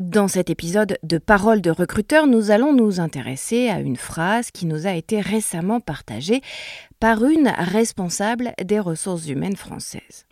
Dans cet épisode de Parole de recruteur, nous allons nous intéresser à une phrase qui nous a été récemment partagée par une responsable des ressources humaines françaises.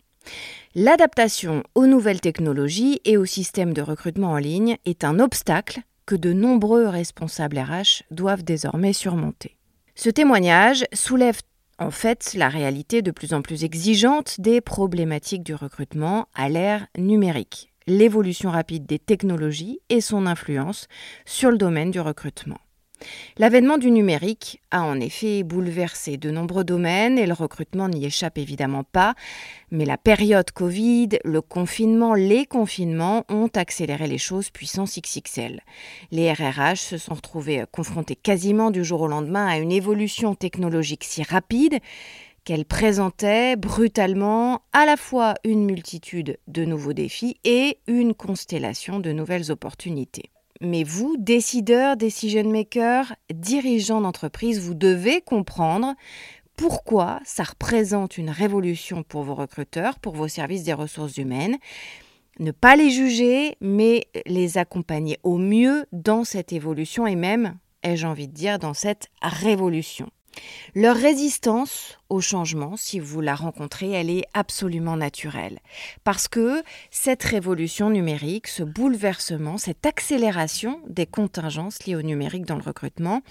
L'adaptation aux nouvelles technologies et aux systèmes de recrutement en ligne est un obstacle que de nombreux responsables RH doivent désormais surmonter. Ce témoignage soulève en fait la réalité de plus en plus exigeante des problématiques du recrutement à l'ère numérique l'évolution rapide des technologies et son influence sur le domaine du recrutement. L'avènement du numérique a en effet bouleversé de nombreux domaines et le recrutement n'y échappe évidemment pas, mais la période Covid, le confinement, les confinements ont accéléré les choses puissance XXL. Les RRH se sont retrouvés confrontés quasiment du jour au lendemain à une évolution technologique si rapide qu'elle présentait brutalement à la fois une multitude de nouveaux défis et une constellation de nouvelles opportunités. Mais vous, décideurs, decision makers, dirigeants d'entreprise, vous devez comprendre pourquoi ça représente une révolution pour vos recruteurs, pour vos services des ressources humaines. Ne pas les juger, mais les accompagner au mieux dans cette évolution et même, ai-je envie de dire, dans cette révolution. Leur résistance au changement, si vous la rencontrez, elle est absolument naturelle. Parce que cette révolution numérique, ce bouleversement, cette accélération des contingences liées au numérique dans le recrutement,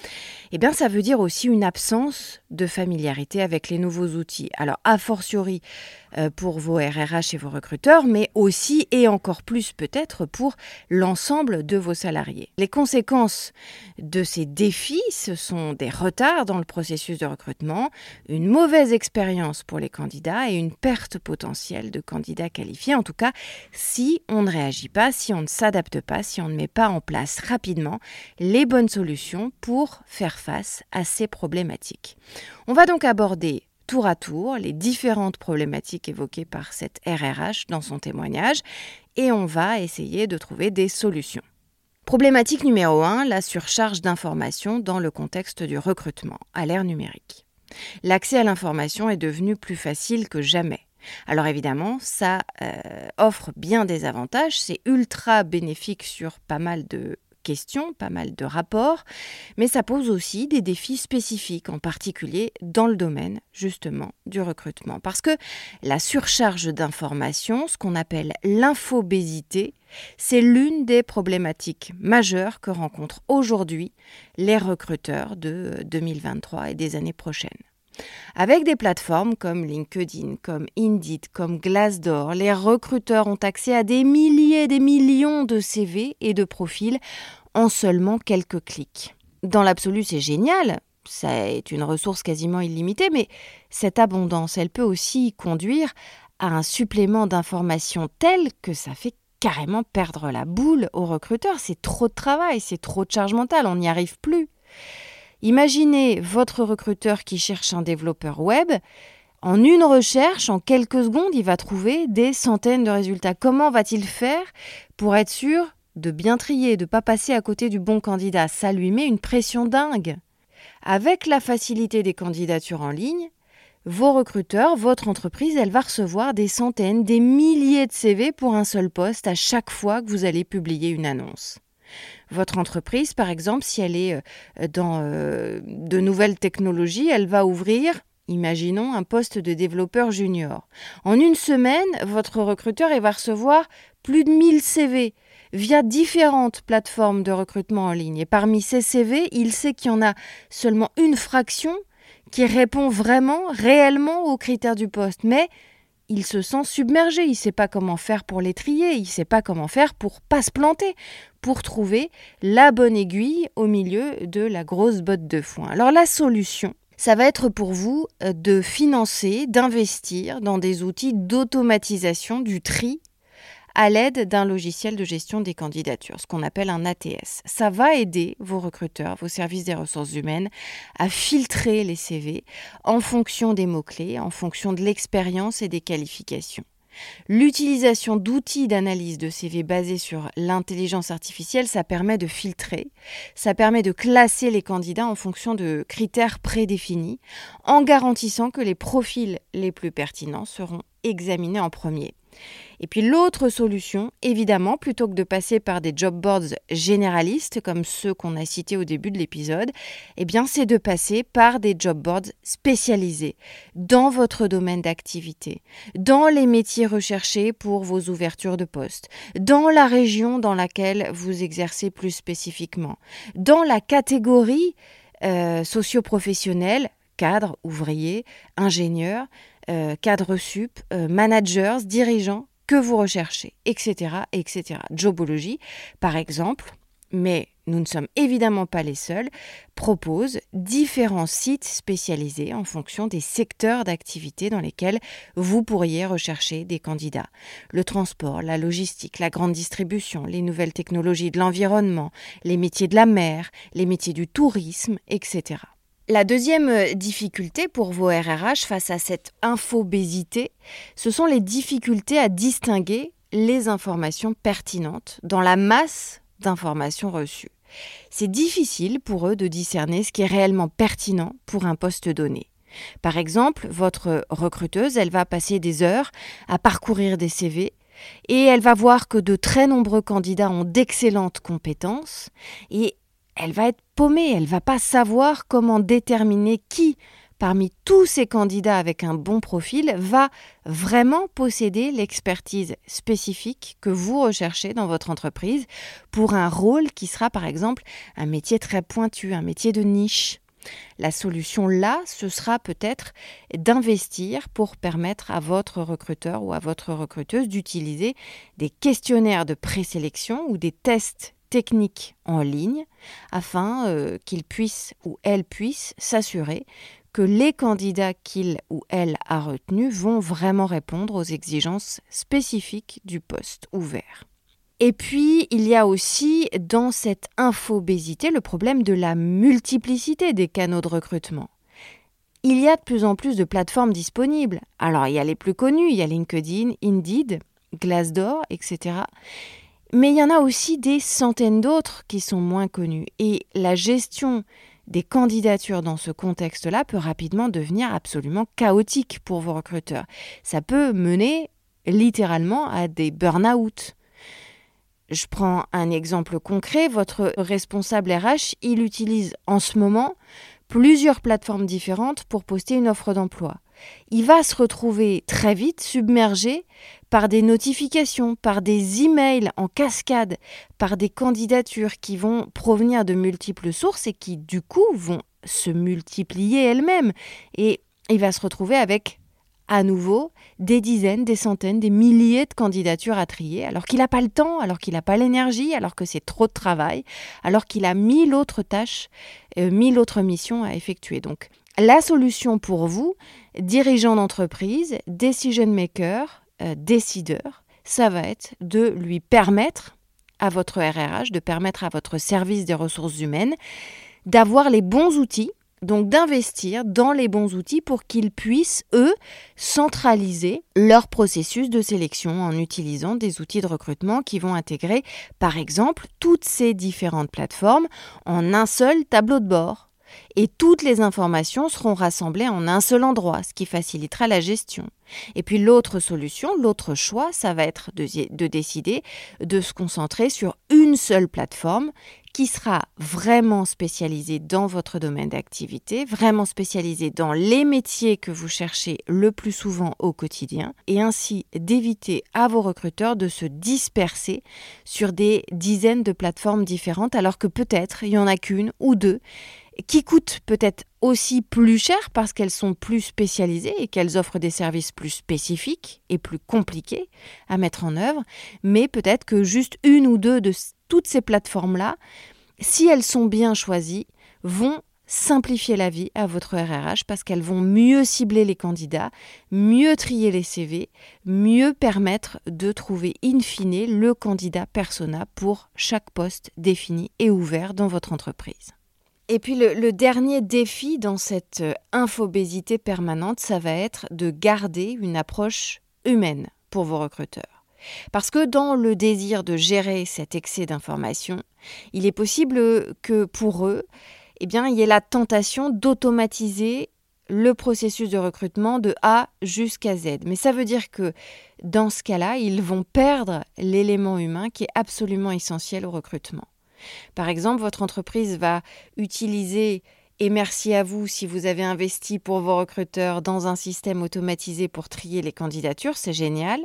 eh bien, ça veut dire aussi une absence de familiarité avec les nouveaux outils. Alors, a fortiori euh, pour vos RRH et vos recruteurs, mais aussi et encore plus peut-être pour l'ensemble de vos salariés. Les conséquences de ces défis, ce sont des retards dans le processus de recrutement, une mauvaise expérience pour les candidats et une perte potentielle de candidats qualifiés, en tout cas si on ne réagit pas, si on ne s'adapte pas, si on ne met pas en place rapidement les bonnes solutions pour faire face à ces problématiques. On va donc aborder tour à tour les différentes problématiques évoquées par cette RRH dans son témoignage et on va essayer de trouver des solutions. Problématique numéro 1, la surcharge d'informations dans le contexte du recrutement à l'ère numérique. L'accès à l'information est devenu plus facile que jamais. Alors évidemment, ça euh, offre bien des avantages, c'est ultra bénéfique sur pas mal de pas mal de rapports, mais ça pose aussi des défis spécifiques, en particulier dans le domaine justement du recrutement. Parce que la surcharge d'informations, ce qu'on appelle l'infobésité, c'est l'une des problématiques majeures que rencontrent aujourd'hui les recruteurs de 2023 et des années prochaines. Avec des plateformes comme LinkedIn, comme Indeed, comme Glassdoor, les recruteurs ont accès à des milliers, des millions de CV et de profils en seulement quelques clics. Dans l'absolu, c'est génial, ça est une ressource quasiment illimitée, mais cette abondance, elle peut aussi conduire à un supplément d'informations tel que ça fait carrément perdre la boule aux recruteurs. C'est trop de travail, c'est trop de charge mentale, on n'y arrive plus. Imaginez votre recruteur qui cherche un développeur web. En une recherche, en quelques secondes, il va trouver des centaines de résultats. Comment va-t-il faire pour être sûr de bien trier, de ne pas passer à côté du bon candidat Ça lui met une pression dingue. Avec la facilité des candidatures en ligne, vos recruteurs, votre entreprise, elle va recevoir des centaines, des milliers de CV pour un seul poste à chaque fois que vous allez publier une annonce. Votre entreprise, par exemple, si elle est euh, dans euh, de nouvelles technologies, elle va ouvrir Imaginons un poste de développeur junior. En une semaine, votre recruteur va recevoir plus de 1000 CV via différentes plateformes de recrutement en ligne. Et parmi ces CV, il sait qu'il y en a seulement une fraction qui répond vraiment, réellement aux critères du poste. Mais il se sent submergé, il ne sait pas comment faire pour les trier, il ne sait pas comment faire pour pas se planter, pour trouver la bonne aiguille au milieu de la grosse botte de foin. Alors la solution, ça va être pour vous euh, de financer, d'investir dans des outils d'automatisation du tri à l'aide d'un logiciel de gestion des candidatures, ce qu'on appelle un ATS. Ça va aider vos recruteurs, vos services des ressources humaines à filtrer les CV en fonction des mots-clés, en fonction de l'expérience et des qualifications. L'utilisation d'outils d'analyse de CV basés sur l'intelligence artificielle, ça permet de filtrer, ça permet de classer les candidats en fonction de critères prédéfinis, en garantissant que les profils les plus pertinents seront examinés en premier. Et puis l'autre solution, évidemment, plutôt que de passer par des job boards généralistes comme ceux qu'on a cités au début de l'épisode, eh bien c'est de passer par des job boards spécialisés dans votre domaine d'activité, dans les métiers recherchés pour vos ouvertures de poste, dans la région dans laquelle vous exercez plus spécifiquement, dans la catégorie euh, socio-professionnelle, cadre, ouvrier, ingénieur, euh, cadres sup, euh, managers, dirigeants que vous recherchez, etc., etc. Jobology, par exemple, mais nous ne sommes évidemment pas les seuls, propose différents sites spécialisés en fonction des secteurs d'activité dans lesquels vous pourriez rechercher des candidats. Le transport, la logistique, la grande distribution, les nouvelles technologies de l'environnement, les métiers de la mer, les métiers du tourisme, etc. La deuxième euh, difficulté pour vos RRH face à cette infobésité, ce sont les difficultés à distinguer les informations pertinentes dans la masse d'informations reçues. C'est difficile pour eux de discerner ce qui est réellement pertinent pour un poste donné. Par exemple, votre recruteuse, elle va passer des heures à parcourir des CV et elle va voir que de très nombreux candidats ont d'excellentes compétences et elle va être paumée, elle va pas savoir comment déterminer qui parmi tous ces candidats avec un bon profil va vraiment posséder l'expertise spécifique que vous recherchez dans votre entreprise pour un rôle qui sera par exemple un métier très pointu, un métier de niche. La solution là, ce sera peut-être d'investir pour permettre à votre recruteur ou à votre recruteuse d'utiliser des questionnaires de présélection ou des tests techniques en ligne afin euh, qu'il puisse ou elle puisse s'assurer que les candidats qu'il ou elle a retenus vont vraiment répondre aux exigences spécifiques du poste ouvert. Et puis, il y a aussi dans cette infobésité le problème de la multiplicité des canaux de recrutement. Il y a de plus en plus de plateformes disponibles. Alors, il y a les plus connues, il y a LinkedIn, Indeed, Glassdoor, etc. Mais il y en a aussi des centaines d'autres qui sont moins connus. Et la gestion des candidatures dans ce contexte-là peut rapidement devenir absolument chaotique pour vos recruteurs. Ça peut mener littéralement à des burn-out. Je prends un exemple concret. Votre responsable RH, il utilise en ce moment plusieurs plateformes différentes pour poster une offre d'emploi il va se retrouver très vite submergé par des notifications, par des emails en cascade, par des candidatures qui vont provenir de multiples sources et qui du coup vont se multiplier elles-mêmes. Et il va se retrouver avec à nouveau des dizaines, des centaines, des milliers de candidatures à trier, alors qu'il n'a pas le temps, alors qu'il n'a pas l'énergie, alors que c'est trop de travail, alors qu'il a mille autres tâches, euh, mille autres missions à effectuer. Donc la solution pour vous, dirigeant d'entreprise, decision maker, euh, décideur, ça va être de lui permettre à votre RRH, de permettre à votre service des ressources humaines d'avoir les bons outils, donc d'investir dans les bons outils pour qu'ils puissent, eux, centraliser leur processus de sélection en utilisant des outils de recrutement qui vont intégrer, par exemple, toutes ces différentes plateformes en un seul tableau de bord et toutes les informations seront rassemblées en un seul endroit, ce qui facilitera la gestion. Et puis l'autre solution, l'autre choix, ça va être de, de, décider de se concentrer sur une seule plateforme qui sera vraiment spécialisée dans votre domaine d'activité, vraiment spécialisée dans les métiers que vous cherchez le plus souvent au quotidien, et ainsi d'éviter à vos recruteurs de se disperser sur des dizaines de plateformes différentes, alors que peut-être il n'y en a qu'une ou deux qui coûtent peut-être aussi plus cher parce qu'elles sont plus spécialisées et qu'elles offrent des services plus spécifiques et plus compliqués à mettre en œuvre, mais peut-être que juste une ou deux de toutes ces plateformes-là, si elles sont bien choisies, vont simplifier la vie à votre RRH parce qu'elles vont mieux cibler les candidats, mieux trier les CV, mieux permettre de trouver in fine le candidat persona pour chaque poste défini et ouvert dans votre entreprise. Et puis le, dernier défi dans cette infobésité permanente, ça va être de garder une approche humaine pour vos recruteurs. Parce que dans le désir de gérer cet excès d'informations, il est possible que pour eux, eh bien, il y ait la tentation d'automatiser le processus de recrutement de A jusqu'à Z. Mais ça veut dire que dans ce cas-là, ils vont perdre l'élément humain qui est absolument essentiel au recrutement. Par exemple, votre entreprise va utiliser et merci à vous si vous avez investi pour vos recruteurs dans un système automatisé pour trier les candidatures, c'est génial.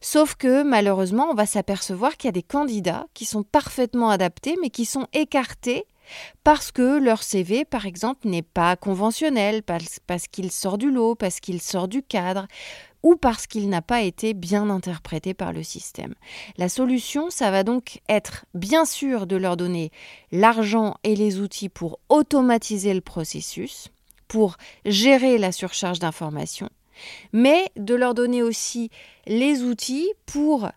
Sauf que malheureusement, on va s'apercevoir qu'il y a des candidats qui sont parfaitement adaptés mais qui sont écartés parce que leur CV, par exemple, n'est pas conventionnel, parce, qu'il sort du lot, parce qu'il sort du cadre, ou parce qu'il n'a pas été bien interprété par le système. La solution, ça va donc être bien sûr de leur donner l'argent et les outils pour automatiser le processus, pour gérer la surcharge d'informations, mais de leur donner aussi les outils pour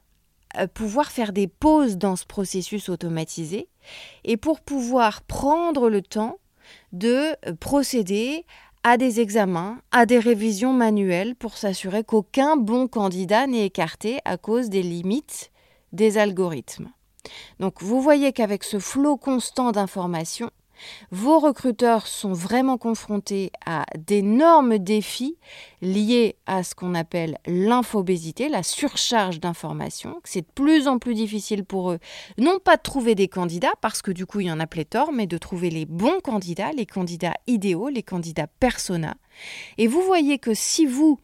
euh, pouvoir faire des pauses dans ce processus automatisé et pour pouvoir prendre le temps de procéder à des examens, à des révisions manuelles pour s'assurer qu'aucun bon candidat n'est écarté à cause des limites des algorithmes. Donc vous voyez qu'avec ce flot constant d'informations, vos recruteurs sont vraiment confrontés à d'énormes défis liés à ce qu'on appelle l'infobésité, la surcharge d'informations. C'est de plus en plus difficile pour eux, non pas de trouver des candidats, parce que du coup il y en a pléthore, mais de trouver les bons candidats, les candidats idéaux, les candidats persona. Et vous voyez que si vous,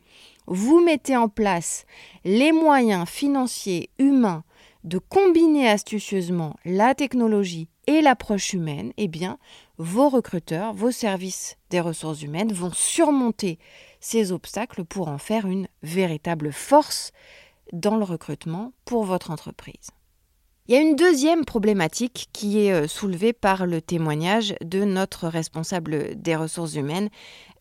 vous mettez en place les moyens financiers, humains, de combiner astucieusement la technologie et l'approche humaine, eh bien, vos recruteurs, vos services des ressources humaines vont surmonter ces obstacles pour en faire une véritable force dans le recrutement pour votre entreprise. Il y a une deuxième problématique qui est euh, soulevée par le témoignage de notre responsable des ressources humaines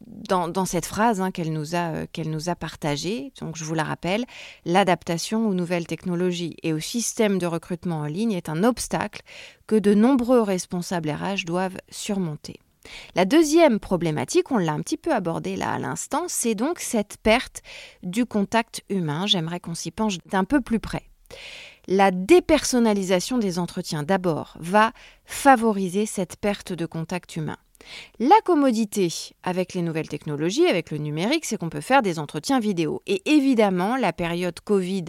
dans, cette phrase hein, qu'elle nous, a, euh, qu'elle nous a partagée. Donc je vous la rappelle, l'adaptation aux nouvelles technologies et au système de recrutement en ligne est un obstacle que de nombreux responsables RH doivent surmonter. La deuxième problématique, on l'a un petit peu abordée là à l'instant, c'est donc cette perte du contact humain. J'aimerais qu'on s'y penche d'un peu plus près. La dépersonnalisation des entretiens d'abord va favoriser cette perte de contact humain. La commodité avec les nouvelles technologies, avec le numérique, c'est qu'on peut faire des entretiens vidéo. Et évidemment, la période Covid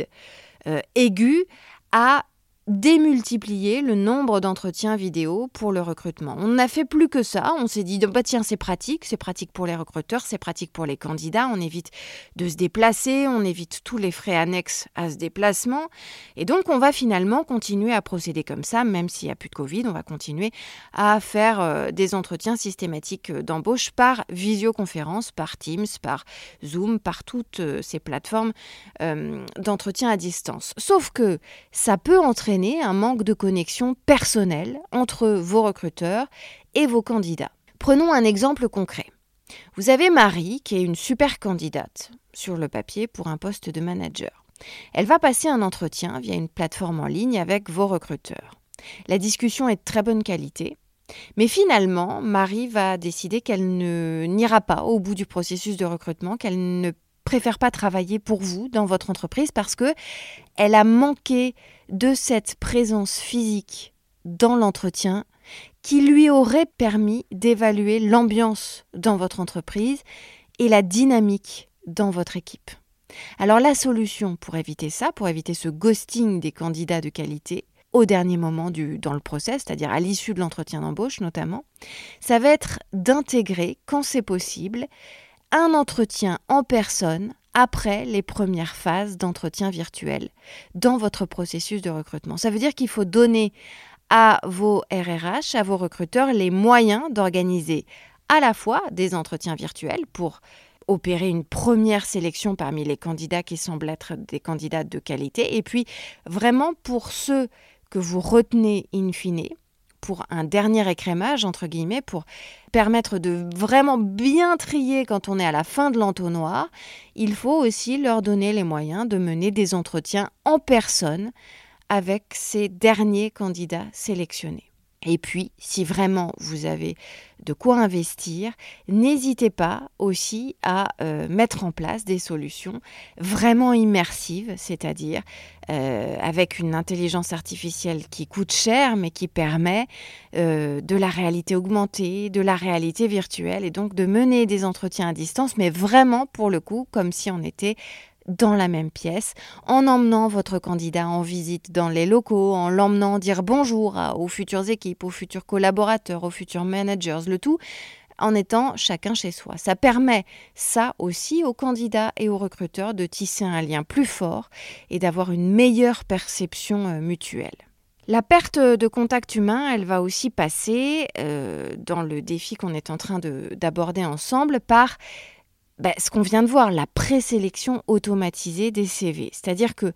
euh, aiguë a démultiplier le nombre d'entretiens vidéo pour le recrutement. On n'a fait plus que ça, on s'est dit bah tiens c'est pratique, c'est pratique pour les recruteurs, c'est pratique pour les candidats, on évite de se déplacer, on évite tous les frais annexes à ce déplacement. Et donc on va finalement continuer à procéder comme ça même s'il n'y a plus de Covid, on va continuer à faire euh, des entretiens systématiques d'embauche par visioconférence, par Teams, par Zoom, par toutes euh, ces plateformes euh, d'entretien à distance. Sauf que ça peut un manque de connexion personnelle entre vos recruteurs et vos candidats. Prenons un exemple concret. Vous avez Marie qui est une super candidate sur le papier pour un poste de manager. Elle va passer un entretien via une plateforme en ligne avec vos recruteurs. La discussion est de très bonne qualité, mais finalement, Marie va décider qu'elle n'ira pas au bout du processus de recrutement, qu'elle ne préfère pas travailler pour vous dans votre entreprise parce que elle a manqué de cette présence physique dans l'entretien qui lui aurait permis d'évaluer l'ambiance dans votre entreprise et la dynamique dans votre équipe. Alors la solution pour éviter ça, pour éviter ce ghosting des candidats de qualité, au dernier moment du, dans le process, c'est-à-dire à, l'issue de l'entretien d'embauche notamment, ça va être d'intégrer, quand c'est possible, un entretien en personne après les premières phases d'entretien virtuel dans votre processus de recrutement. Ça veut dire qu'il faut donner à vos RRH, à vos recruteurs, les moyens d'organiser à la fois des entretiens virtuels pour opérer une première sélection parmi les candidats qui semblent être des candidats de qualité, et puis vraiment pour ceux que vous retenez in fine, pour un dernier écrémage, entre guillemets, pour permettre de vraiment bien trier quand on est à la fin de l'entonnoir, il faut aussi leur donner les moyens de mener des entretiens en personne avec ces derniers candidats sélectionnés. Et puis, si vraiment vous avez de quoi investir, n'hésitez pas aussi à euh, mettre en place des solutions vraiment immersives, c'est-à-dire euh, avec une intelligence artificielle qui coûte cher, mais qui permet euh, de la réalité augmentée, de la réalité virtuelle, et donc de mener des entretiens à distance, mais vraiment pour le coup, comme si on était dans la même pièce, en emmenant votre candidat en visite dans les locaux, en l'emmenant dire bonjour aux futures équipes, aux futurs collaborateurs, aux futurs managers, le tout en étant chacun chez soi. Ça permet ça aussi aux candidats et aux recruteurs de tisser un lien plus fort et d'avoir une meilleure perception euh, mutuelle. La perte de contact humain, elle va aussi passer euh, dans le défi qu'on est en train d'aborder ensemble par bah, ce qu'on vient de voir, la présélection automatisée des CV. C'est-à-dire que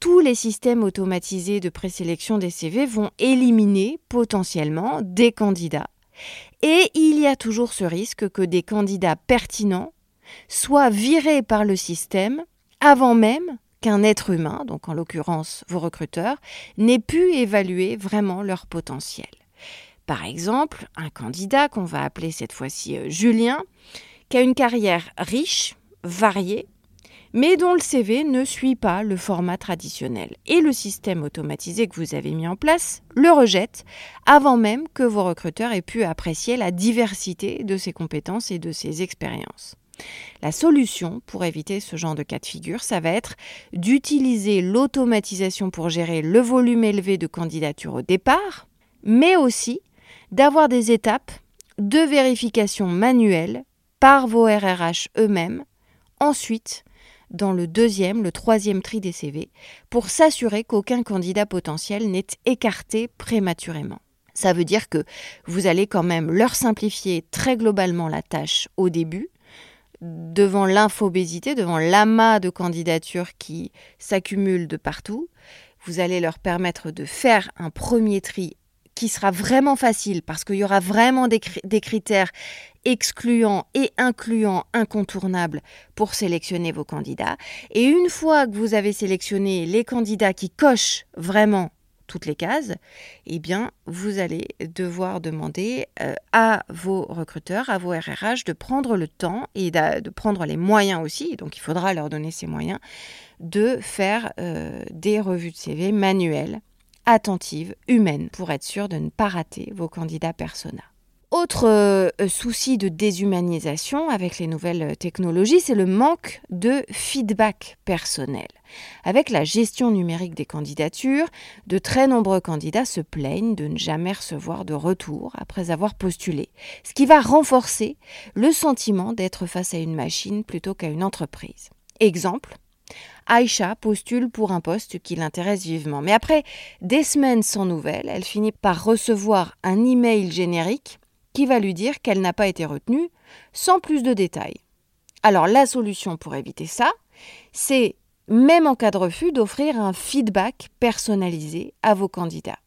tous les systèmes automatisés de présélection des CV vont éliminer potentiellement des candidats. Et il y a toujours ce risque que des candidats pertinents soient virés par le système avant même qu'un être humain, donc en l'occurrence vos recruteurs, n'ait pu évaluer vraiment leur potentiel. Par exemple, un candidat qu'on va appeler cette fois-ci euh, Julien, qui a une carrière riche, variée, mais dont le CV ne suit pas le format traditionnel. Et le système automatisé que vous avez mis en place le rejette avant même que vos recruteurs aient pu apprécier la diversité de ses compétences et de ses expériences. La solution pour éviter ce genre de cas de figure, ça va être d'utiliser l'automatisation pour gérer le volume élevé de candidatures au départ, mais aussi d'avoir des étapes de vérification manuelle par vos RRH eux-mêmes, ensuite dans le deuxième, le troisième tri des CV, pour s'assurer qu'aucun candidat potentiel n'est écarté prématurément. Ça veut dire que vous allez quand même leur simplifier très globalement la tâche au début, devant l'infobésité, devant l'amas de candidatures qui s'accumulent de partout. Vous allez leur permettre de faire un premier tri qui sera vraiment facile parce qu'il y aura vraiment des, critères excluants et incluants incontournables pour sélectionner vos candidats. Et une fois que vous avez sélectionné les candidats qui cochent vraiment toutes les cases, eh bien, vous allez devoir demander euh, à vos recruteurs, à vos RRH de prendre le temps et de, prendre les moyens aussi, donc il faudra leur donner ces moyens, de faire euh, des revues de CV manuelles attentive, humaine, pour être sûr de ne pas rater vos candidats persona. Autre euh, souci de déshumanisation avec les nouvelles technologies, c'est le manque de feedback personnel. Avec la gestion numérique des candidatures, de très nombreux candidats se plaignent de ne jamais recevoir de retour après avoir postulé, ce qui va renforcer le sentiment d'être face à une machine plutôt qu'à une entreprise. Exemple, Aïcha postule pour un poste qui l'intéresse vivement. Mais après des semaines sans nouvelles, elle finit par recevoir un email générique qui va lui dire qu'elle n'a pas été retenue, sans plus de détails. Alors la solution pour éviter ça, c'est, même en cas de refus, d'offrir un feedback personnalisé à vos candidats.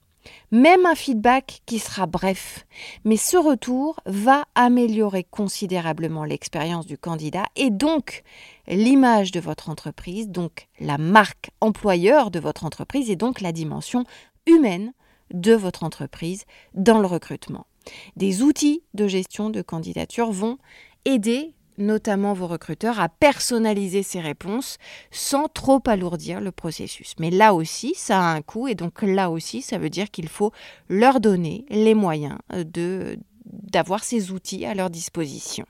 Même un feedback qui sera bref, mais ce retour va améliorer considérablement l'expérience du candidat et donc l'image de votre entreprise, donc la marque employeur de votre entreprise et donc la dimension humaine de votre entreprise dans le recrutement. Des outils de gestion de candidature vont aider notamment vos recruteurs, à personnaliser ces réponses sans trop alourdir le processus. Mais là aussi, ça a un coût et donc là aussi, ça veut dire qu'il faut leur donner les moyens de d'avoir ces outils à leur disposition.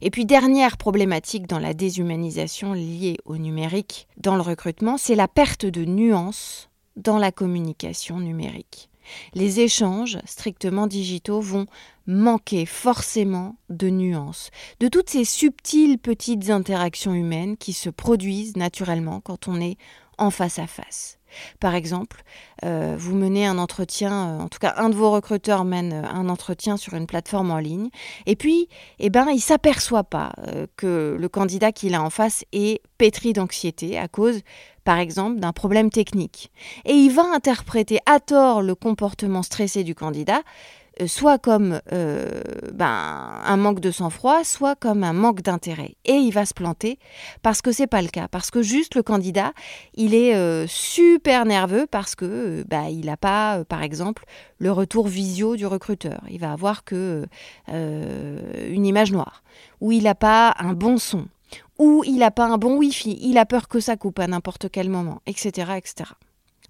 Et puis dernière problématique dans la déshumanisation liée au numérique dans le recrutement, c'est la perte de nuances dans la communication numérique. Les échanges strictement digitaux vont manquer forcément de nuances, de toutes ces subtiles petites interactions humaines qui se produisent naturellement quand on est en face à face. Par exemple, euh, vous menez un entretien, euh, en tout cas un de vos recruteurs mène euh, un entretien sur une plateforme en ligne, et puis, eh ben, il s'aperçoit pas que le candidat qu'il a en face est pétri d'anxiété à cause, par exemple, d'un problème technique. Et il va interpréter à tort le comportement stressé du candidat soit comme euh, ben, un manque de sang-froid, soit comme un manque d'intérêt. Et il va se planter parce que c'est pas le cas, parce que juste le candidat, il est euh, super nerveux parce que ben, il n'a pas, par exemple, le retour visio du recruteur. Il va avoir que une image noire, ou il n'a pas un bon son, ou il n'a pas un bon Wi-Fi. Il a peur que ça coupe à n'importe quel moment, etc., etc.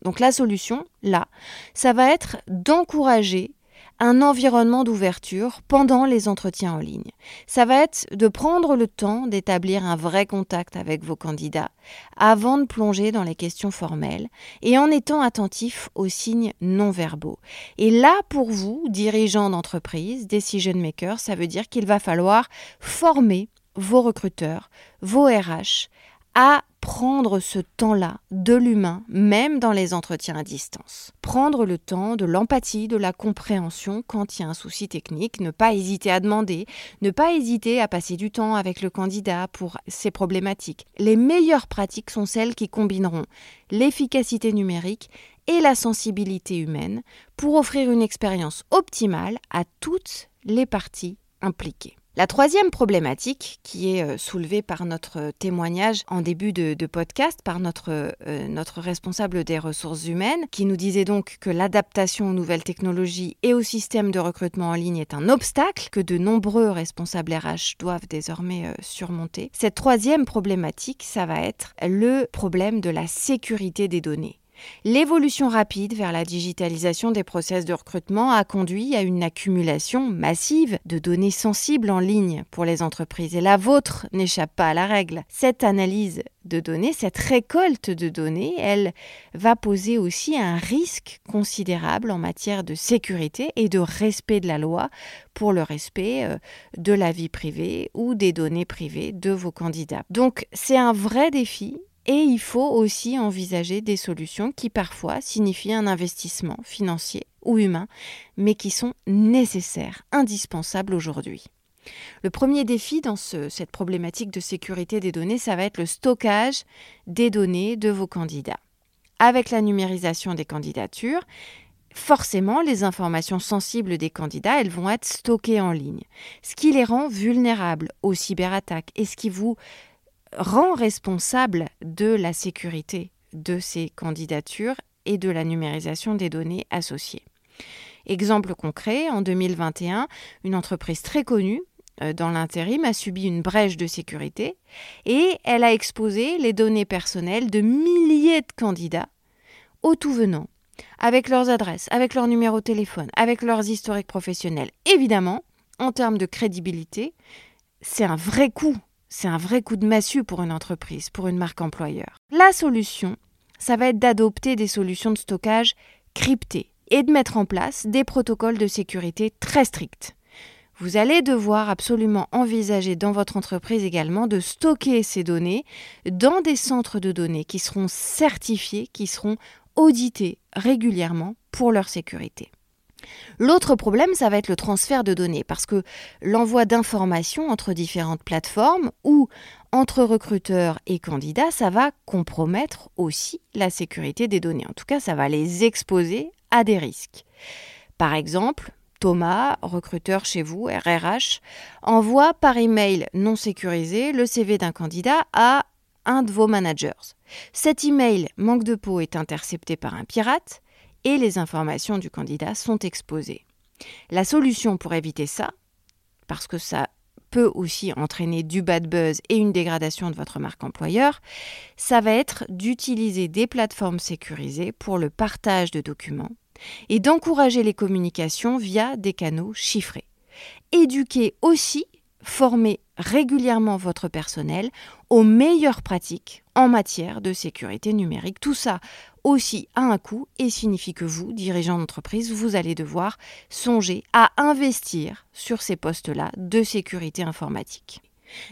Donc la solution, là, ça va être d'encourager un environnement d'ouverture pendant les entretiens en ligne. Ça va être de prendre le temps d'établir un vrai contact avec vos candidats avant de plonger dans les questions formelles et en étant attentif aux signes non verbaux. Et là, pour vous, dirigeants d'entreprise, decision makers, ça veut dire qu'il va falloir former vos recruteurs, vos RH à prendre ce temps-là de l'humain, même dans les entretiens à distance. Prendre le temps de l'empathie, de la compréhension quand il y a un souci technique, ne pas hésiter à demander, ne pas hésiter à passer du temps avec le candidat pour ces problématiques. Les meilleures pratiques sont celles qui combineront l'efficacité numérique et la sensibilité humaine pour offrir une expérience optimale à toutes les parties impliquées. La troisième problématique qui est euh, soulevée par notre témoignage en début de, podcast, par notre, euh, notre responsable des ressources humaines, qui nous disait donc que l'adaptation aux nouvelles technologies et au système de recrutement en ligne est un obstacle que de nombreux responsables RH doivent désormais euh, surmonter. Cette troisième problématique, ça va être le problème de la sécurité des données. L'évolution rapide vers la digitalisation des process de recrutement a conduit à une accumulation massive de données sensibles en ligne pour les entreprises et la vôtre n'échappe pas à la règle. Cette analyse de données, cette récolte de données, elle va poser aussi un risque considérable en matière de sécurité et de respect de la loi pour le respect euh, de la vie privée ou des données privées de vos candidats. Donc c'est un vrai défi et il faut aussi envisager des solutions qui parfois signifient un investissement financier ou humain, mais qui sont nécessaires, indispensables aujourd'hui. Le premier défi dans cette problématique de sécurité des données, ça va être le stockage des données de vos candidats. Avec la numérisation des candidatures, forcément, les informations sensibles des candidats, elles vont être stockées en ligne, ce qui les rend vulnérables aux cyberattaques et ce qui vous rend responsable de la sécurité de ces candidatures et de la numérisation des données associées. Exemple concret, en 2021, une entreprise très connue euh, dans l'intérim a subi une brèche de sécurité et elle a exposé les données personnelles de milliers de candidats au tout venant, avec leurs adresses, avec leur numéro de téléphone, avec leurs historiques professionnels. Évidemment, en termes de crédibilité, c'est un vrai coup c'est un vrai coup de massue pour une entreprise, pour une marque employeur. La solution, ça va être d'adopter des solutions de stockage cryptées et de mettre en place des protocoles de sécurité très stricts. Vous allez devoir absolument envisager dans votre entreprise également de stocker ces données dans des centres de données qui seront certifiés, qui seront audités régulièrement pour leur sécurité. L'autre problème, ça va être le transfert de données, parce que l'envoi d'informations entre différentes plateformes ou entre recruteurs et candidats, ça va compromettre aussi la sécurité des données. En tout cas, ça va les exposer à des risques. Par exemple, Thomas, recruteur chez vous, RRH, envoie par email non sécurisé le CV d'un candidat à un de vos managers. Cet email manque de peau est intercepté par un pirate et les informations du candidat sont exposées. La solution pour éviter ça, parce que ça peut aussi entraîner du bad buzz et une dégradation de votre marque employeur, ça va être d'utiliser des plateformes sécurisées pour le partage de documents et d'encourager les communications via des canaux chiffrés. Éduquer aussi, former régulièrement votre personnel aux meilleures pratiques en matière de sécurité numérique. Tout ça aussi a un coût et signifie que vous, dirigeant d'entreprise, vous allez devoir songer à investir sur ces postes-là de sécurité informatique.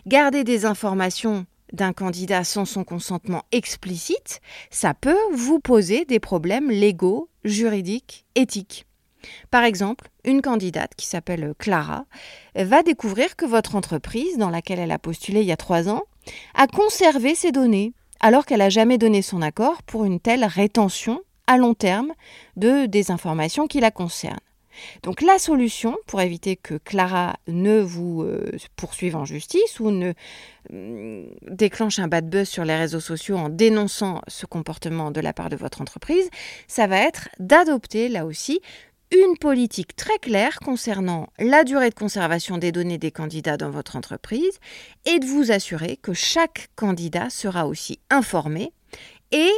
Garder des informations d'un candidat sans son consentement explicite, ça peut vous poser des problèmes légaux, juridiques, éthiques. Par exemple, une candidate qui s'appelle Clara va découvrir que votre entreprise, dans laquelle elle a postulé il y a trois ans, a conservé ses données, alors qu'elle n'a jamais donné son accord pour une telle rétention à long terme de des informations qui la concernent. Donc la solution pour éviter que Clara ne vous euh, poursuive en justice ou ne mm, déclenche un bad buzz sur les réseaux sociaux en dénonçant ce comportement de la part de votre entreprise, ça va être d'adopter là aussi une politique très claire concernant la durée de conservation des données des candidats dans votre entreprise et de vous assurer que chaque candidat sera aussi informé et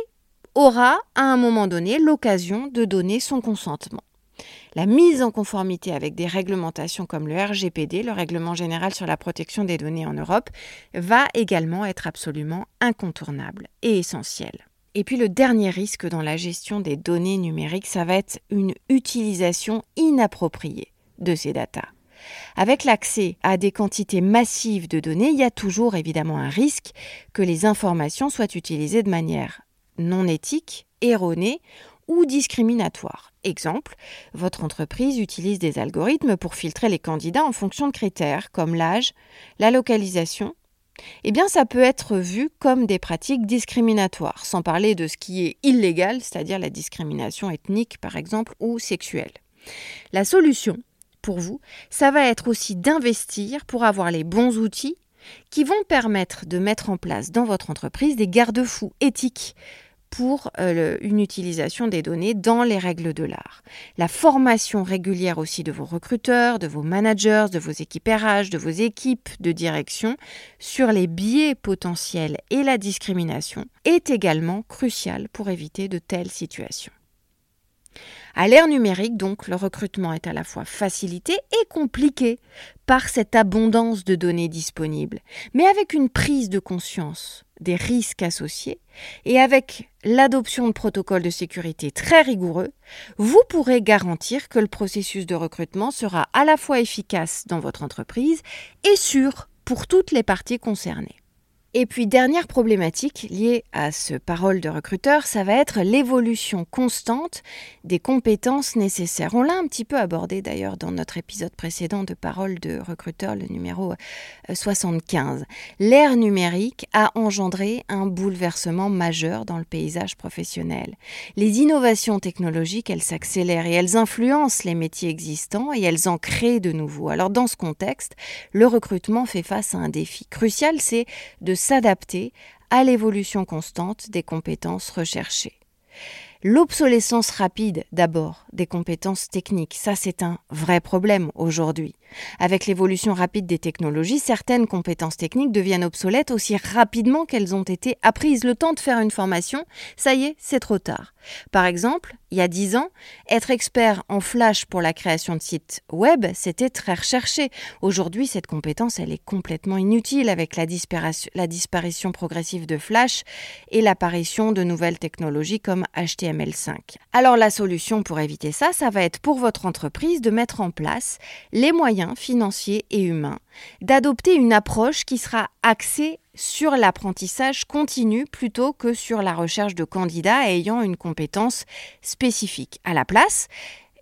aura à un moment donné l'occasion de donner son consentement. La mise en conformité avec des réglementations comme le RGPD, le Règlement général sur la protection des données en Europe, va également être absolument incontournable et essentielle. Et puis le dernier risque dans la gestion des données numériques, ça va être une utilisation inappropriée de ces datas. Avec l'accès à des quantités massives de données, il y a toujours évidemment un risque que les informations soient utilisées de manière non éthique, erronée ou discriminatoire. Exemple, votre entreprise utilise des algorithmes pour filtrer les candidats en fonction de critères comme l'âge, la localisation eh bien ça peut être vu comme des pratiques discriminatoires, sans parler de ce qui est illégal, c'est-à-dire la discrimination ethnique par exemple ou sexuelle. La solution pour vous, ça va être aussi d'investir pour avoir les bons outils qui vont permettre de mettre en place dans votre entreprise des garde-fous éthiques pour euh, une utilisation des données dans les règles de l'art. La formation régulière aussi de vos recruteurs, de vos managers, de vos équipérages, de vos équipes de direction sur les biais potentiels et la discrimination est également cruciale pour éviter de telles situations. À l'ère numérique, donc, le recrutement est à la fois facilité et compliqué par cette abondance de données disponibles, mais avec une prise de conscience des risques associés et avec l'adoption de protocoles de sécurité très rigoureux, vous pourrez garantir que le processus de recrutement sera à la fois efficace dans votre entreprise et sûr pour toutes les parties concernées. Et puis dernière problématique liée à ce parole de recruteur, ça va être l'évolution constante des compétences nécessaires. On l'a un petit peu abordé d'ailleurs dans notre épisode précédent de parole de recruteur, le numéro 75. Euh, L'ère numérique a engendré un bouleversement majeur dans le paysage professionnel. Les innovations technologiques, elles s'accélèrent et elles influencent les métiers existants et elles en créent de nouveaux. Alors dans ce contexte, le recrutement fait face à un défi crucial, c'est de s'adapter à l'évolution constante des compétences recherchées. L'obsolescence rapide, d'abord, des compétences techniques, ça c'est un vrai problème aujourd'hui. Avec l'évolution rapide des technologies, certaines compétences techniques deviennent obsolètes aussi rapidement qu'elles ont été apprises. Le temps de faire une formation, ça y est, c'est trop tard. Par exemple, il y a dix ans, être expert en Flash pour la création de sites web, c'était très recherché. Aujourd'hui, cette compétence, elle est complètement inutile avec la disparition, la disparition progressive de Flash et l'apparition de nouvelles technologies comme HTML5. Alors la solution pour éviter ça, ça va être pour votre entreprise de mettre en place les moyens financiers et humains, d'adopter une approche qui sera axée sur l'apprentissage continu plutôt que sur la recherche de candidats ayant une compétence spécifique. À la place,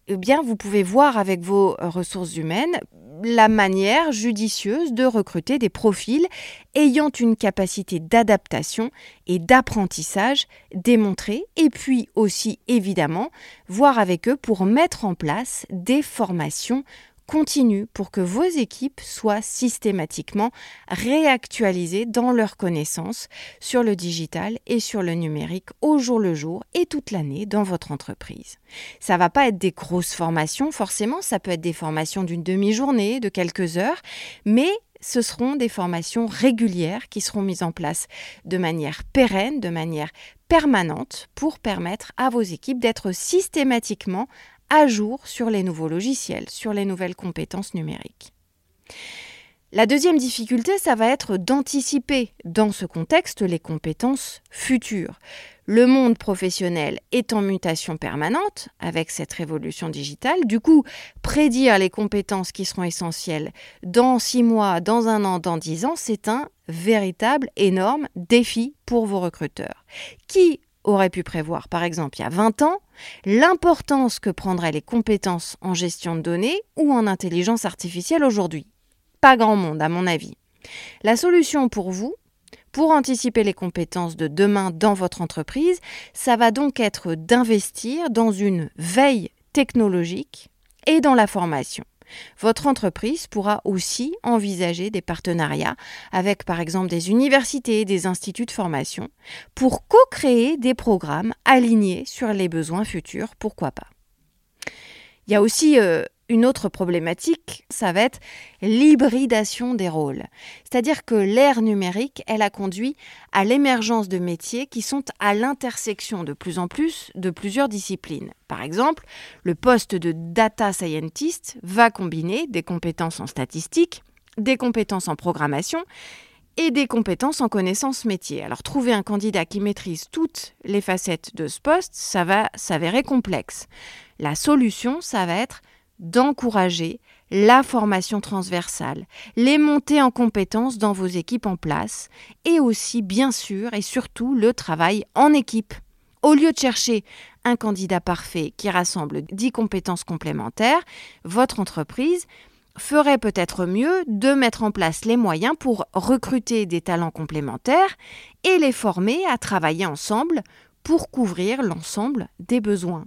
eh bien, vous pouvez voir avec vos ressources humaines la manière judicieuse de recruter des profils ayant une capacité d'adaptation et d'apprentissage démontrée, et puis aussi évidemment voir avec eux pour mettre en place des formations continue pour que vos équipes soient systématiquement réactualisées dans leurs connaissances sur le digital et sur le numérique au jour le jour et toute l'année dans votre entreprise. Ça va pas être des grosses formations forcément, ça peut être des formations d'une demi-journée, de quelques heures, mais ce seront des formations régulières qui seront mises en place de manière pérenne, de manière permanente, pour permettre à vos équipes d'être systématiquement à jour sur les nouveaux logiciels, sur les nouvelles compétences numériques. La deuxième difficulté, ça va être d'anticiper dans ce contexte les compétences futures. Le monde professionnel est en mutation permanente avec cette révolution digitale. Du coup, prédire les compétences qui seront essentielles dans six mois, dans un an, dans dix ans, c'est un véritable, énorme défi pour vos recruteurs. Qui aurait pu prévoir, par exemple, il y a 20 ans, l'importance que prendraient les compétences en gestion de données ou en intelligence artificielle aujourd'hui Pas grand monde, à mon avis. La solution pour vous, pour anticiper les compétences de demain dans votre entreprise, ça va donc être d'investir dans une veille technologique et dans la formation. Votre entreprise pourra aussi envisager des partenariats avec par exemple des universités, des instituts de formation pour co-créer des programmes alignés sur les besoins futurs, pourquoi pas. Il y a aussi euh, une autre problématique, ça va être l'hybridation des rôles. C'est-à-dire que l'ère numérique, elle a conduit à l'émergence de métiers qui sont à l'intersection de plus en plus de plusieurs disciplines. Par exemple, le poste de data scientist va combiner des compétences en statistique, des compétences en programmation et des compétences en connaissances métiers. Alors trouver un candidat qui maîtrise toutes les facettes de ce poste, ça va s'avérer complexe. La solution, ça va être d'encourager la formation transversale, les montées en compétences dans vos équipes en place et aussi, bien sûr et surtout, le travail en équipe. Au lieu de chercher un candidat parfait qui rassemble 10 compétences complémentaires, votre entreprise ferait peut-être mieux de mettre en place les moyens pour recruter des talents complémentaires et les former à travailler ensemble pour couvrir l'ensemble des besoins.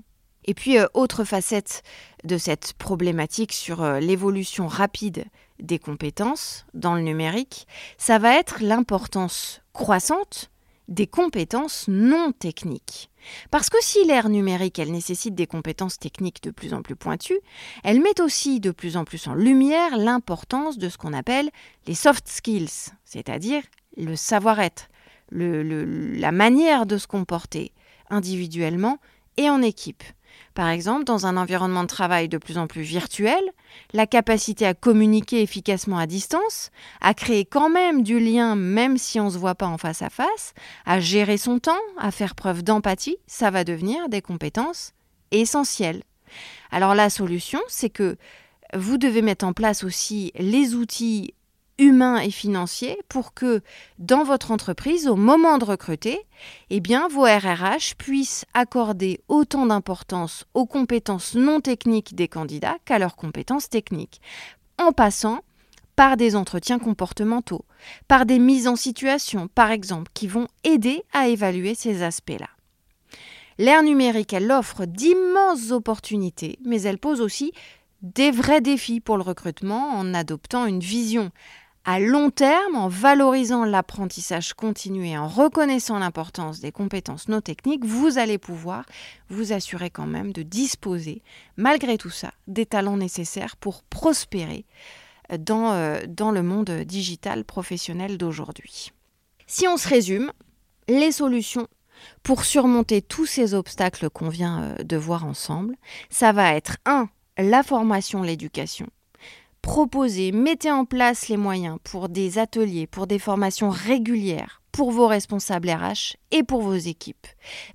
Et puis, euh, autre facette de cette problématique sur euh, l'évolution rapide des compétences dans le numérique, ça va être l'importance croissante des compétences non techniques. Parce que si l'ère numérique, elle nécessite des compétences techniques de plus en plus pointues, elle met aussi de plus en plus en lumière l'importance de ce qu'on appelle les soft skills, c'est-à-dire le savoir-être, la manière de se comporter individuellement et en équipe. Par exemple, dans un environnement de travail de plus en plus virtuel, la capacité à communiquer efficacement à distance, à créer quand même du lien même si on ne se voit pas en face à face, à gérer son temps, à faire preuve d'empathie, ça va devenir des compétences essentielles. Alors la solution, c'est que vous devez mettre en place aussi les outils humain et financier pour que dans votre entreprise, au moment de recruter, eh vos RRH puissent accorder autant d'importance aux compétences non techniques des candidats qu'à leurs compétences techniques, en passant par des entretiens comportementaux, par des mises en situation, par exemple, qui vont aider à évaluer ces aspects-là. L'ère numérique, elle offre d'immenses opportunités, mais elle pose aussi des vrais défis pour le recrutement en adoptant une vision à long terme, en valorisant l'apprentissage continu et en reconnaissant l'importance des compétences non techniques, vous allez pouvoir vous assurer quand même de disposer, malgré tout ça, des talents nécessaires pour prospérer dans, euh, dans le monde digital professionnel d'aujourd'hui. Si on se résume, les solutions pour surmonter tous ces obstacles qu'on vient euh, de voir ensemble, ça va être 1. La formation, l'éducation proposez, mettez en place les moyens pour des ateliers, pour des formations régulières pour vos responsables RH et pour vos équipes.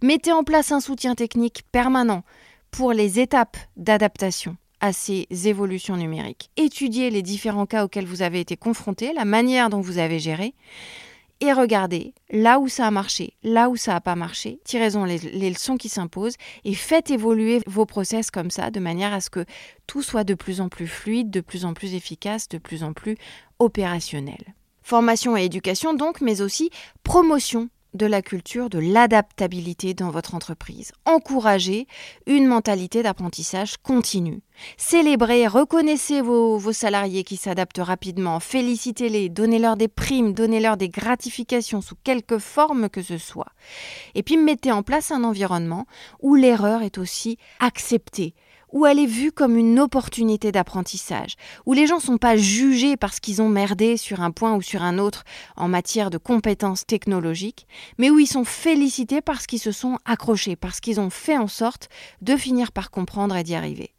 Mettez en place un soutien technique permanent pour les étapes d'adaptation à ces évolutions numériques. Étudiez les différents cas auxquels vous avez été confrontés, la manière dont vous avez géré et regardez là où ça a marché, là où ça n'a pas marché, tirez-en les, les, leçons qui s'imposent et faites évoluer vos process comme ça, de manière à ce que tout soit de plus en plus fluide, de plus en plus efficace, de plus en plus opérationnel. Formation et éducation donc, mais aussi promotion de la culture de l'adaptabilité dans votre entreprise. Encouragez une mentalité d'apprentissage continu. Célébrez, reconnaissez vos, vos salariés qui s'adaptent rapidement, félicitez-les, donnez-leur des primes, donnez-leur des gratifications sous quelque forme que ce soit. Et puis mettez en place un environnement où l'erreur est aussi acceptée, où elle est vue comme une opportunité d'apprentissage, où les gens ne sont pas jugés parce qu'ils ont merdé sur un point ou sur un autre en matière de compétences technologiques, mais où ils sont félicités parce qu'ils se sont accrochés, parce qu'ils ont fait en sorte de finir par comprendre et d'y arriver.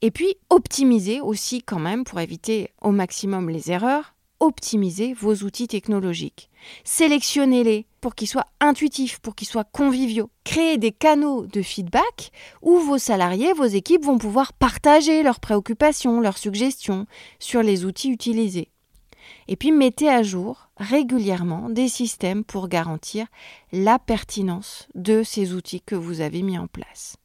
Et puis, optimiser aussi quand même pour éviter au maximum les erreurs, optimiser vos outils technologiques. Sélectionnez-les pour qu'ils soient intuitifs, pour qu'ils soient conviviaux. Créez des canaux de feedback où vos salariés, vos équipes vont pouvoir partager leurs préoccupations, leurs suggestions sur les outils utilisés. Et puis mettez à jour régulièrement des systèmes pour garantir la pertinence de ces outils que vous avez mis en place.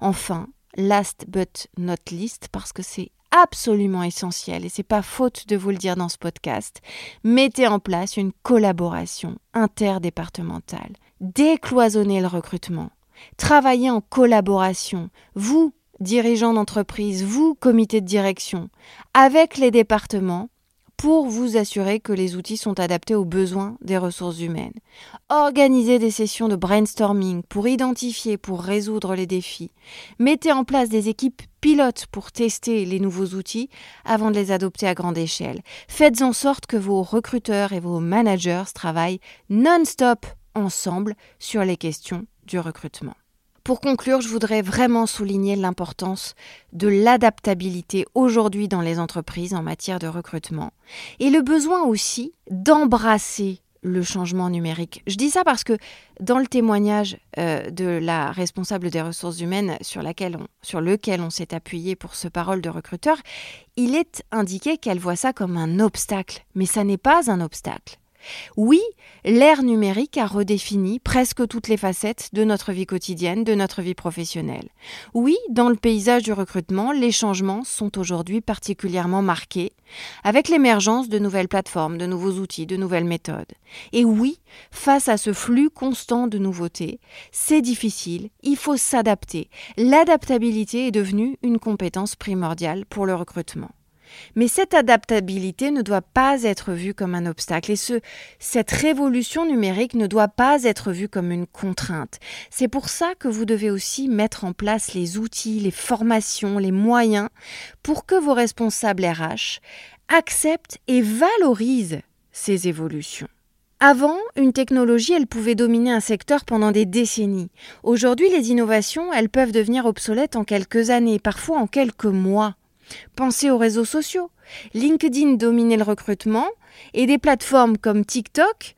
Enfin, last but not least, parce que c'est absolument essentiel, et c'est pas faute de vous le dire dans ce podcast, mettez en place une collaboration interdépartementale. Décloisonnez le recrutement. Travaillez en collaboration, vous, dirigeants d'entreprise, vous, comité de direction, avec les départements pour vous assurer que les outils sont adaptés aux besoins des ressources humaines. Organisez des sessions de brainstorming pour identifier, pour résoudre les défis. Mettez en place des équipes pilotes pour tester les nouveaux outils avant de les adopter à grande échelle. Faites en sorte que vos recruteurs et vos managers travaillent non-stop ensemble sur les questions du recrutement. Pour conclure, je voudrais vraiment souligner l'importance de l'adaptabilité aujourd'hui dans les entreprises en matière de recrutement et le besoin aussi d'embrasser le changement numérique. Je dis ça parce que dans le témoignage euh, de la responsable des ressources humaines sur, sur lequel on s'est appuyé pour ce parole de recruteur, il est indiqué qu'elle voit ça comme un obstacle, mais ça n'est pas un obstacle. Oui, l'ère numérique a redéfini presque toutes les facettes de notre vie quotidienne, de notre vie professionnelle. Oui, dans le paysage du recrutement, les changements sont aujourd'hui particulièrement marqués, avec l'émergence de nouvelles plateformes, de nouveaux outils, de nouvelles méthodes. Et oui, face à ce flux constant de nouveautés, c'est difficile, il faut s'adapter. L'adaptabilité est devenue une compétence primordiale pour le recrutement. Mais cette adaptabilité ne doit pas être vue comme un obstacle et ce, cette révolution numérique ne doit pas être vue comme une contrainte. C'est pour ça que vous devez aussi mettre en place les outils, les formations, les moyens pour que vos responsables RH acceptent et valorisent ces évolutions. Avant, une technologie, elle pouvait dominer un secteur pendant des décennies. Aujourd'hui, les innovations, elles peuvent devenir obsolètes en quelques années, parfois en quelques mois. Pensez aux réseaux sociaux. LinkedIn dominait le recrutement et des plateformes comme TikTok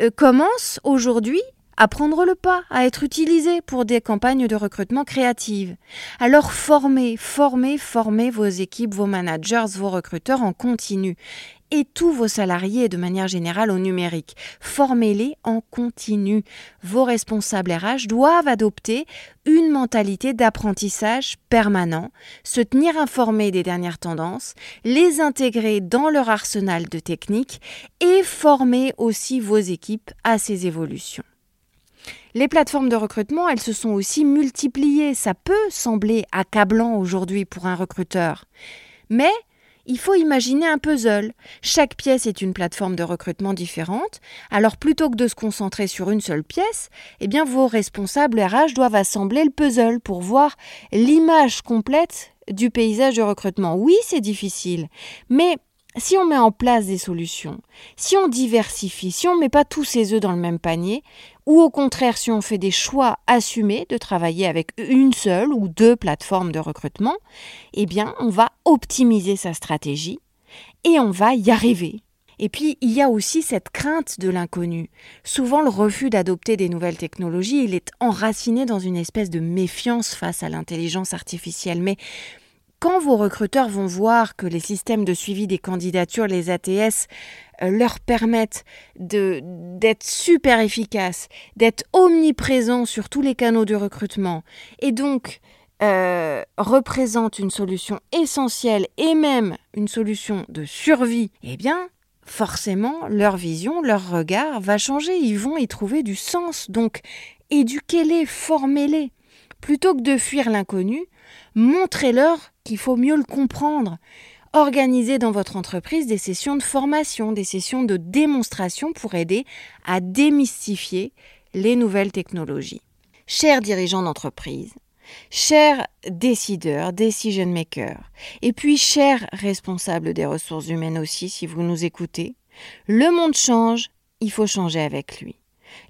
euh, commencent aujourd'hui à prendre le pas, à être utilisées pour des campagnes de recrutement créatives. Alors formez, formez, formez vos équipes, vos managers, vos recruteurs en continu et tous vos salariés de manière générale au numérique. Formez-les en continu. Vos responsables RH doivent adopter une mentalité d'apprentissage permanent, se tenir informés des dernières tendances, les intégrer dans leur arsenal de techniques et former aussi vos équipes à ces évolutions. Les plateformes de recrutement, elles se sont aussi multipliées. Ça peut sembler accablant aujourd'hui pour un recruteur. Mais il faut imaginer un puzzle. Chaque pièce est une plateforme de recrutement différente. Alors plutôt que de se concentrer sur une seule pièce, eh bien vos responsables RH doivent assembler le puzzle pour voir l'image complète du paysage de recrutement. Oui, c'est difficile, mais si on met en place des solutions, si on diversifie, si on ne met pas tous ses œufs dans le même panier, ou au contraire si on fait des choix assumés de travailler avec une seule ou deux plateformes de recrutement, eh bien on va optimiser sa stratégie et on va y arriver. Et puis, il y a aussi cette crainte de l'inconnu. Souvent, le refus d'adopter des nouvelles technologies, il est enraciné dans une espèce de méfiance face à l'intelligence artificielle. Mais quand vos recruteurs vont voir que les systèmes de suivi des candidatures, les ATS, euh, leur permettent d'être super efficaces, d'être omniprésents sur tous les canaux de recrutement, et donc euh, représentent une solution essentielle et même une solution de survie, eh bien, forcément, leur vision, leur regard va changer. Ils vont y trouver du sens. Donc, éduquez-les, formez-les. Plutôt que de fuir l'inconnu, montrez-leur qu'il faut mieux le comprendre. Organisez dans votre entreprise des sessions de formation, des sessions de démonstration pour aider à démystifier les nouvelles technologies. Chers dirigeants d'entreprise, Chers décideurs, decision makers, et puis chers responsables des ressources humaines aussi, si vous nous écoutez, le monde change, il faut changer avec lui.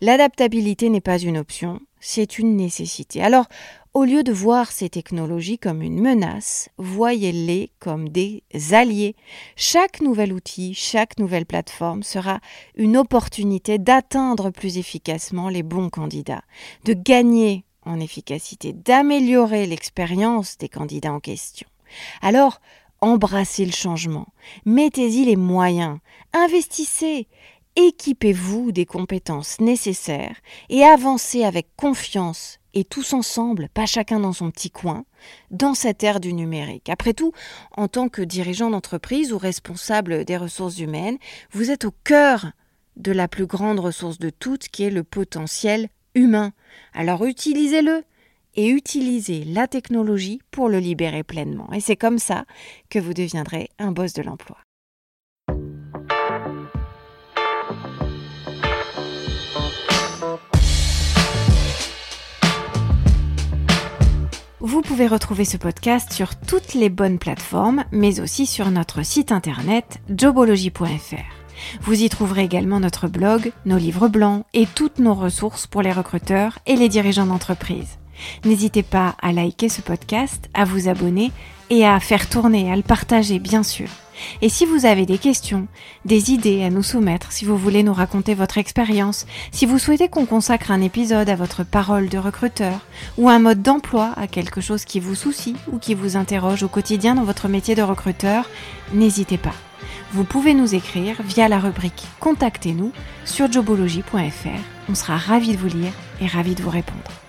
L'adaptabilité n'est pas une option, c'est une nécessité. Alors, au lieu de voir ces technologies comme une menace, voyez-les comme des alliés. Chaque nouvel outil, chaque nouvelle plateforme sera une opportunité d'atteindre plus efficacement les bons candidats, de gagner en efficacité, d'améliorer l'expérience des candidats en question. Alors, embrassez le changement, mettez-y les moyens, investissez, équipez-vous des compétences nécessaires et avancez avec confiance et tous ensemble, pas chacun dans son petit coin, dans cette ère du numérique. Après tout, en tant que dirigeant d'entreprise ou responsable des ressources humaines, vous êtes au cœur de la plus grande ressource de toutes qui est le potentiel humain. Alors utilisez-le et utilisez la technologie pour le libérer pleinement. Et c'est comme ça que vous deviendrez un boss de l'emploi. Vous pouvez retrouver ce podcast sur toutes les bonnes plateformes, mais aussi sur notre site internet jobology.fr. Vous y trouverez également notre blog, nos livres blancs et toutes nos ressources pour les recruteurs et les dirigeants d'entreprise. N'hésitez pas à liker ce podcast, à vous abonner et à faire tourner, à le partager bien sûr. Et si vous avez des questions, des idées à nous soumettre, si vous voulez nous raconter votre expérience, si vous souhaitez qu'on consacre un épisode à votre parole de recruteur, ou un mode d'emploi à quelque chose qui vous soucie ou qui vous interroge au quotidien dans votre métier de recruteur, n'hésitez pas. Vous pouvez nous écrire via la rubrique Contactez-nous sur jobology.fr. On sera ravis de vous lire et ravis de vous répondre.